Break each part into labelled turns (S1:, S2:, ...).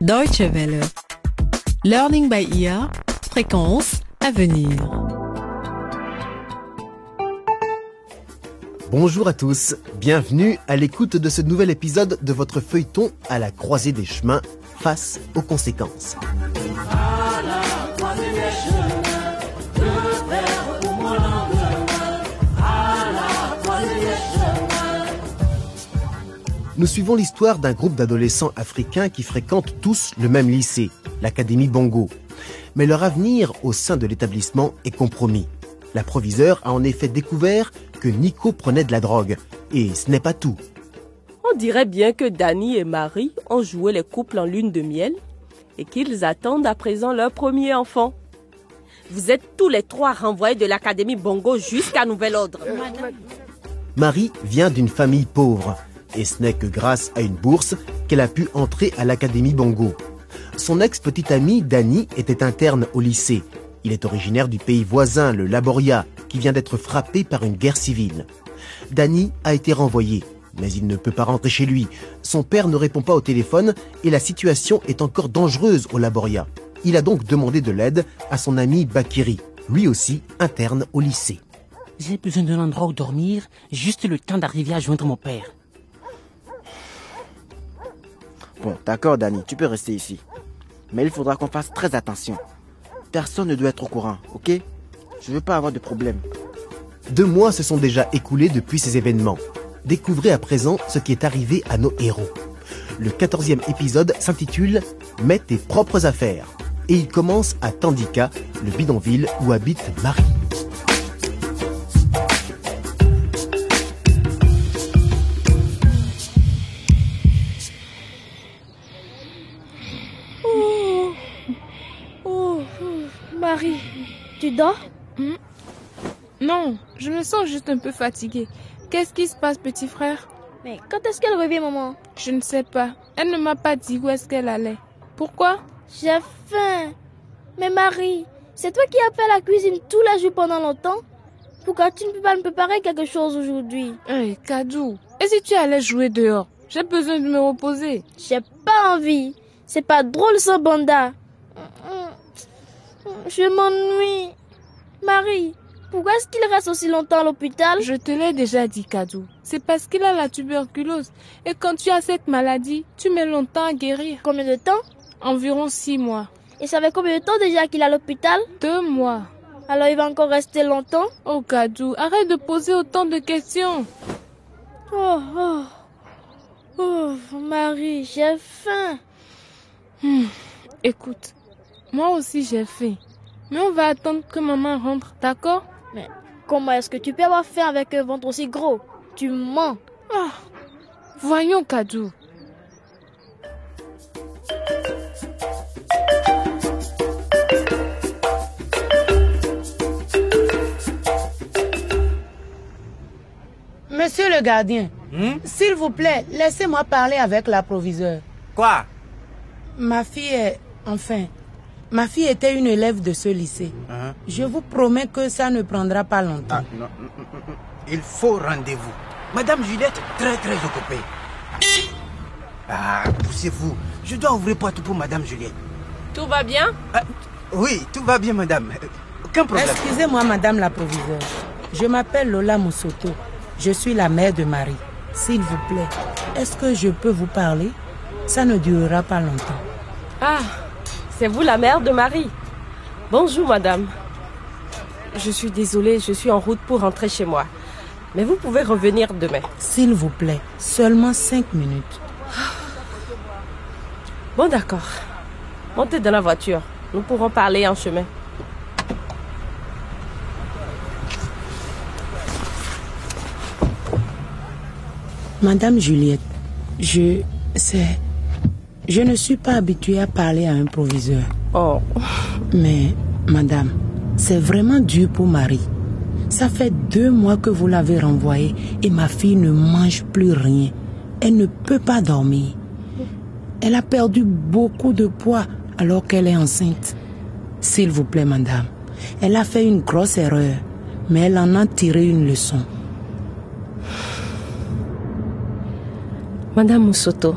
S1: Deutsche Welle. Learning by ear. Fréquence à venir.
S2: Bonjour à tous, bienvenue à l'écoute de ce nouvel épisode de votre feuilleton à la croisée des chemins face aux conséquences. Nous suivons l'histoire d'un groupe d'adolescents africains qui fréquentent tous le même lycée, l'Académie Bongo. Mais leur avenir au sein de l'établissement est compromis. La proviseure a en effet découvert que Nico prenait de la drogue. Et ce n'est pas tout.
S3: On dirait bien que Danny et Marie ont joué les couples en lune de miel et qu'ils attendent à présent leur premier enfant. Vous êtes tous les trois renvoyés de l'Académie Bongo jusqu'à nouvel ordre.
S2: Marie vient d'une famille pauvre et ce n'est que grâce à une bourse qu'elle a pu entrer à l'Académie Bongo. Son ex-petite amie, Dani, était interne au lycée. Il est originaire du pays voisin, le Laboria, qui vient d'être frappé par une guerre civile. Dani a été renvoyé, mais il ne peut pas rentrer chez lui. Son père ne répond pas au téléphone et la situation est encore dangereuse au Laboria. Il a donc demandé de l'aide à son ami Bakiri, lui aussi interne au lycée.
S4: J'ai besoin d'un endroit où dormir, juste le temps d'arriver à joindre mon père.
S5: Bon, d'accord, Danny, tu peux rester ici. Mais il faudra qu'on fasse très attention. Personne ne doit être au courant, ok? Je veux pas avoir de problème.
S2: Deux mois se sont déjà écoulés depuis ces événements. Découvrez à présent ce qui est arrivé à nos héros. Le quatorzième épisode s'intitule Mets tes propres affaires. Et il commence à Tandika, le bidonville où habite Marie.
S6: Tu dors?
S7: Non, je me sens juste un peu fatiguée. Qu'est-ce qui se passe, petit frère?
S6: Mais quand est-ce qu'elle revient, maman?
S7: Je ne sais pas. Elle ne m'a pas dit où est-ce qu'elle allait. Pourquoi?
S6: J'ai faim. Mais Marie, c'est toi qui as fait la cuisine tous les jours pendant longtemps? Pourquoi tu ne peux pas me préparer quelque chose aujourd'hui?
S7: Hé, Kadou, et si tu allais jouer dehors? J'ai besoin de me reposer.
S6: J'ai pas envie. C'est pas drôle ce banda. Je m'ennuie. Marie, pourquoi est-ce qu'il reste aussi longtemps à l'hôpital?
S7: Je te l'ai déjà dit, Kadou. C'est parce qu'il a la tuberculose. Et quand tu as cette maladie, tu mets longtemps à guérir.
S6: Combien de temps?
S7: Environ six mois.
S6: Et ça fait combien de temps déjà qu'il est à l'hôpital?
S7: Deux mois.
S6: Alors il va encore rester longtemps?
S7: Oh, Kadou, arrête de poser autant de questions.
S6: Oh, oh. Oh, Marie, j'ai faim.
S7: Hmm, Écoute, moi aussi j'ai faim. Mais on va attendre que maman rentre, d'accord?
S6: Mais comment est-ce que tu peux avoir faim avec un ventre aussi gros? Tu mens.
S7: Ah, Voyons, Kadou.
S8: Monsieur le gardien, s'il vous plaît, laissez-moi parler avec la proviseure.
S5: Quoi?
S8: Ma fille est... Enfin, ma fille était une élève de ce lycée. Je vous promets que ça ne prendra pas longtemps.
S9: Ah, non, mm, mm, mm, il faut rendez-vous. Madame Juliette est très très occupée. Ah, poussez-vous. Je dois ouvrir porte pour Madame Juliette.
S3: Tout va bien?
S9: Ah, oui, tout va bien, Madame. Aucun problème.
S8: Excusez-moi, madame la proviseure. Je m'appelle Lola Moussoto. Je suis la mère de Marie. S'il vous plaît, est-ce que je peux vous parler? Ça ne durera pas longtemps.
S3: Ah, c'est vous la mère de Marie. Bonjour, madame. Je suis désolée, je suis en route pour rentrer chez moi. Mais vous pouvez revenir demain.
S8: S'il vous plaît, seulement cinq minutes.
S3: Bon, d'accord. Montez dans la voiture. Nous pourrons parler en chemin.
S8: Madame Juliette, je... c'est... Je ne suis pas habituée à parler à un proviseur.
S3: Oh,
S8: Mais, madame, c'est vraiment dur pour Marie. Ça fait deux mois que vous l'avez renvoyée et ma fille ne mange plus rien. Elle ne peut pas dormir. Elle a perdu beaucoup de poids alors qu'elle est enceinte. S'il vous plaît, madame, elle a fait une grosse erreur, mais elle en a tiré une leçon.
S3: Madame Moussoto,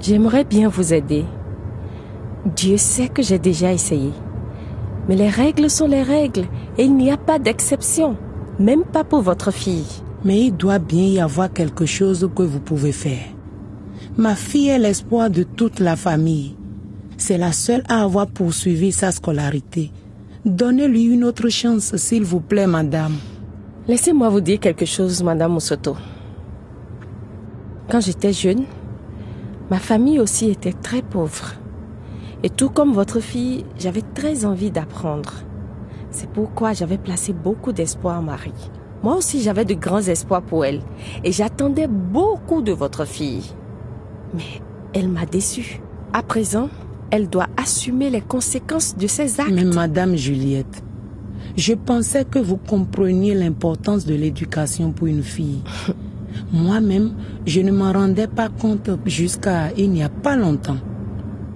S3: J'aimerais bien vous aider. Dieu sait que j'ai déjà essayé. Mais les règles sont les règles et il n'y a pas d'exception, même pas pour votre fille.
S8: Mais il doit bien y avoir quelque chose que vous pouvez faire. Ma fille est l'espoir de toute la famille. C'est la seule à avoir poursuivi sa scolarité. Donnez-lui une autre chance, s'il vous plaît, madame.
S3: Laissez-moi vous dire quelque chose, madame Moussoto. Quand j'étais jeune, ma famille aussi était très pauvre. Et tout comme votre fille, j'avais très envie d'apprendre. C'est pourquoi j'avais placé beaucoup d'espoir en Marie. Moi aussi, j'avais de grands espoirs pour elle. Et j'attendais beaucoup de votre fille. Mais elle m'a déçue. À présent, elle doit assumer les conséquences de ses actes.
S8: Mais madame Juliette, je pensais que vous compreniez l'importance de l'éducation pour une fille. Moi-même, je ne m'en rendais pas compte jusqu'à il n'y a pas longtemps.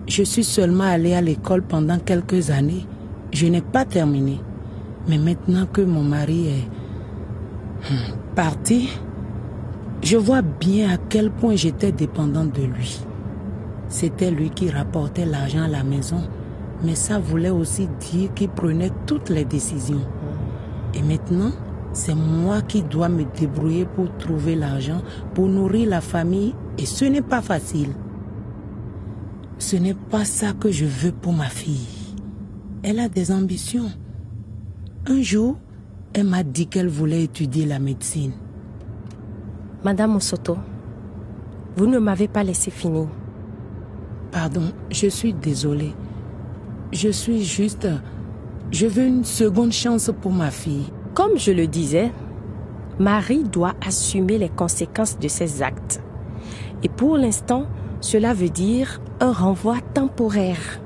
S8: Je suis seulement allée à l'école pendant quelques années. Je n'ai pas terminé. Mais maintenant que mon mari est hmm, parti, je vois bien à quel point j'étais dépendante de lui. C'était lui qui rapportait l'argent à la maison, mais ça voulait aussi dire qu'il prenait toutes les décisions. Et maintenant, c'est moi qui dois me débrouiller pour trouver l'argent, pour nourrir la famille, et ce n'est pas facile. Ce n'est pas ça que je veux pour ma fille. Elle a des ambitions. Un jour, elle m'a dit qu'elle voulait étudier la médecine.
S3: Madame Osoto, vous ne m'avez pas laissé finir.
S8: Pardon, je suis désolée. Je suis juste... Je veux une seconde chance pour ma fille.
S3: Comme je le disais, Marie doit assumer les conséquences de ses actes. Et pour l'instant, cela veut dire un renvoi temporaire.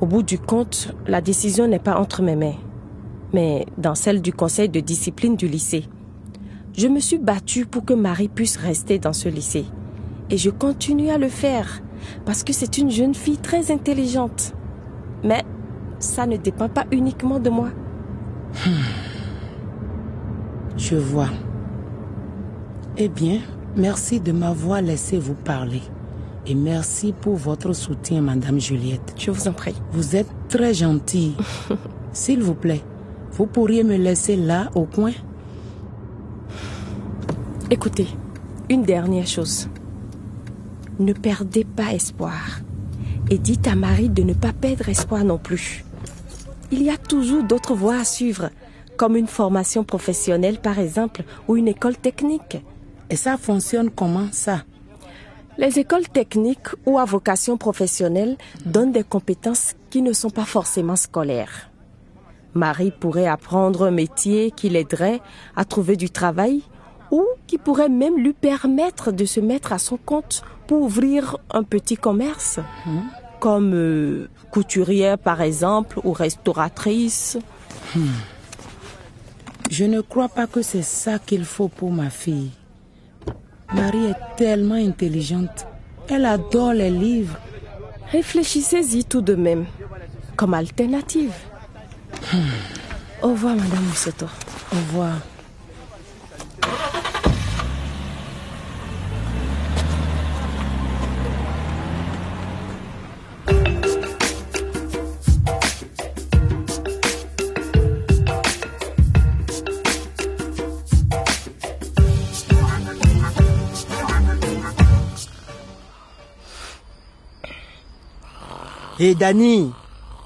S3: Au bout du compte, la décision n'est pas entre mes mains, mais dans celle du conseil de discipline du lycée. Je me suis battue pour que Marie puisse rester dans ce lycée. Et je continue à le faire, parce que c'est une jeune fille très intelligente. Mais ça ne dépend pas uniquement de moi.
S8: Je vois. Eh bien, merci de m'avoir laissé vous parler. Et merci pour votre soutien, Madame Juliette.
S3: Je vous en prie.
S8: Vous êtes très gentille. S'il vous plaît, vous pourriez me laisser là, au coin?
S3: Écoutez, une dernière chose. Ne perdez pas espoir. Et dites à Marie de ne pas perdre espoir non plus. Il y a toujours d'autres voies à suivre, comme une formation professionnelle par exemple, ou une école technique.
S8: Et ça fonctionne comment ça?
S3: Les écoles techniques ou à vocation professionnelle donnent des compétences qui ne sont pas forcément scolaires. Marie pourrait apprendre un métier qui l'aiderait à trouver du travail ou qui pourrait même lui permettre de se mettre à son compte pour ouvrir un petit commerce, comme euh, couturière par exemple ou restauratrice.
S8: Je ne crois pas que c'est ça qu'il faut pour ma fille. Marie est tellement intelligente. Elle adore les livres.
S3: Réfléchissez-y tout de même, comme alternative. Au revoir, Madame Mousseto.
S8: Au revoir.
S5: Hé Dani,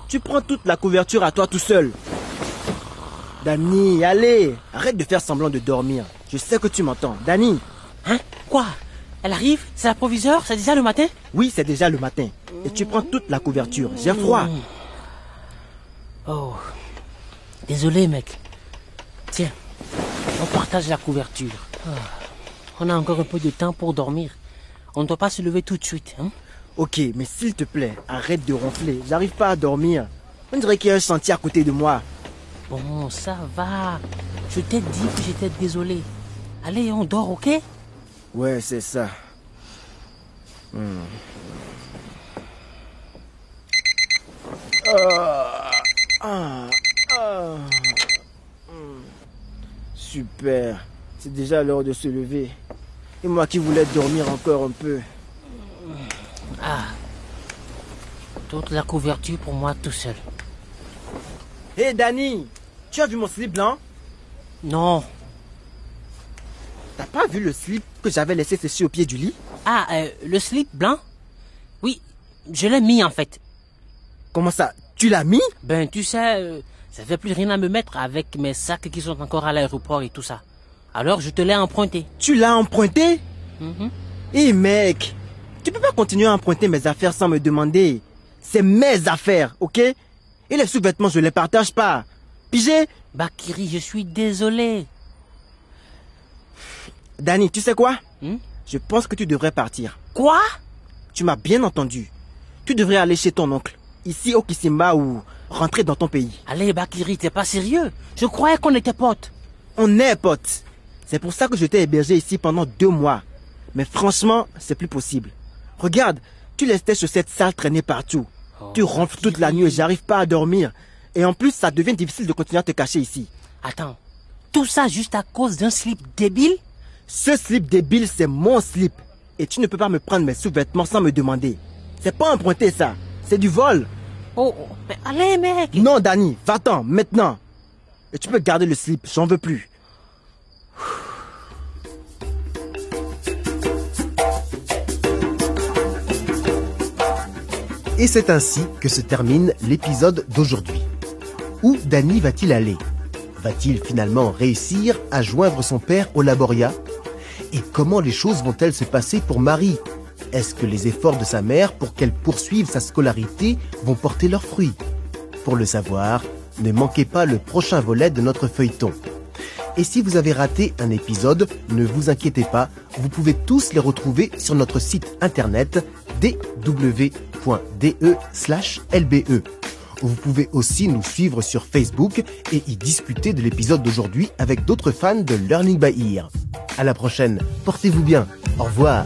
S5: tu prends toute la couverture à toi tout seul. Dani, allez, arrête de faire semblant de dormir. Je sais que tu m'entends. Dani,
S4: Hein? Quoi? Elle arrive? C'est la proviseure? C'est déjà le matin?
S5: Oui, c'est déjà le matin. Et tu prends toute la couverture. J'ai froid.
S4: Oh. Désolé, mec. Tiens, on partage la couverture. Ah. On a encore un peu de temps pour dormir. On ne doit pas se lever tout de suite. Hein?
S5: Ok, mais s'il te plaît, arrête de ronfler. J'arrive pas à dormir. On dirait qu'il y a un chantier à côté de moi.
S4: Bon, ça va. Je t'ai dit que j'étais désolé. Allez, on dort, ok?
S5: Ouais, c'est ça. Hmm. Ah, ah, ah. Hmm. Super. C'est déjà l'heure de se lever. Et moi qui voulais dormir encore un peu.
S4: Ah. Toute la couverture pour moi tout seul.
S5: Hé hey, Danny, tu as vu mon slip blanc?
S4: Non.
S5: T'as pas vu le slip que j'avais laissé sécher au pied du lit?
S4: Ah, euh, le slip blanc? Oui, je l'ai mis en fait.
S5: Comment ça Tu l'as mis?
S4: Ben tu sais, euh, ça fait plus rien à me mettre avec mes sacs qui sont encore à l'aéroport et tout ça. Alors je te l'ai emprunté.
S5: Tu l'as emprunté?
S4: Mhm.
S5: Hé mec, tu peux pas continuer à emprunter mes affaires sans me demander. C'est mes affaires, ok? Et les sous-vêtements, je les partage pas. Pigé?
S4: Bakiri, je suis désolé.
S5: Danny, tu sais quoi?
S4: Hmm?
S5: Je pense que tu devrais partir.
S4: Quoi?
S5: Tu m'as bien entendu. Tu devrais aller chez ton oncle, ici au Kisimba ou rentrer dans ton pays.
S4: Allez Bakiri, t'es pas sérieux Je croyais qu'on était potes.
S5: On est potes. C'est pour ça que je t'ai hébergé ici pendant deux mois. Mais franchement, c'est plus possible. Regarde, tu laisses tes chaussettes sales traîner partout. tu ronfles toute la nuit et j'arrive pas à dormir. Et en plus, ça devient difficile de continuer à te cacher ici.
S4: Attends, tout ça juste à cause d'un slip débile?
S5: Ce slip débile, c'est mon slip. Et tu ne peux pas me prendre mes sous-vêtements sans me demander. C'est pas emprunté ça. C'est du vol.
S4: Oh, oh, mais allez mec
S5: Non, Danny, va-t'en, maintenant. Et tu peux garder le slip, j'en veux plus.
S2: Et c'est ainsi que se termine l'épisode d'aujourd'hui. Où Danny va-t-il aller? Va-t-il finalement réussir à joindre son père au laboria? Et comment les choses vont-elles se passer pour Marie? Est-ce que les efforts de sa mère pour qu'elle poursuive sa scolarité vont porter leurs fruits? Pour le savoir, ne manquez pas le prochain volet de notre feuilleton. Et si vous avez raté un épisode, ne vous inquiétez pas, vous pouvez tous les retrouver sur notre site internet dw.de/lbe. Vous pouvez aussi nous suivre sur Facebook et y discuter de l'épisode d'aujourd'hui avec d'autres fans de Learning by Ear. À la prochaine, portez-vous bien. Au revoir.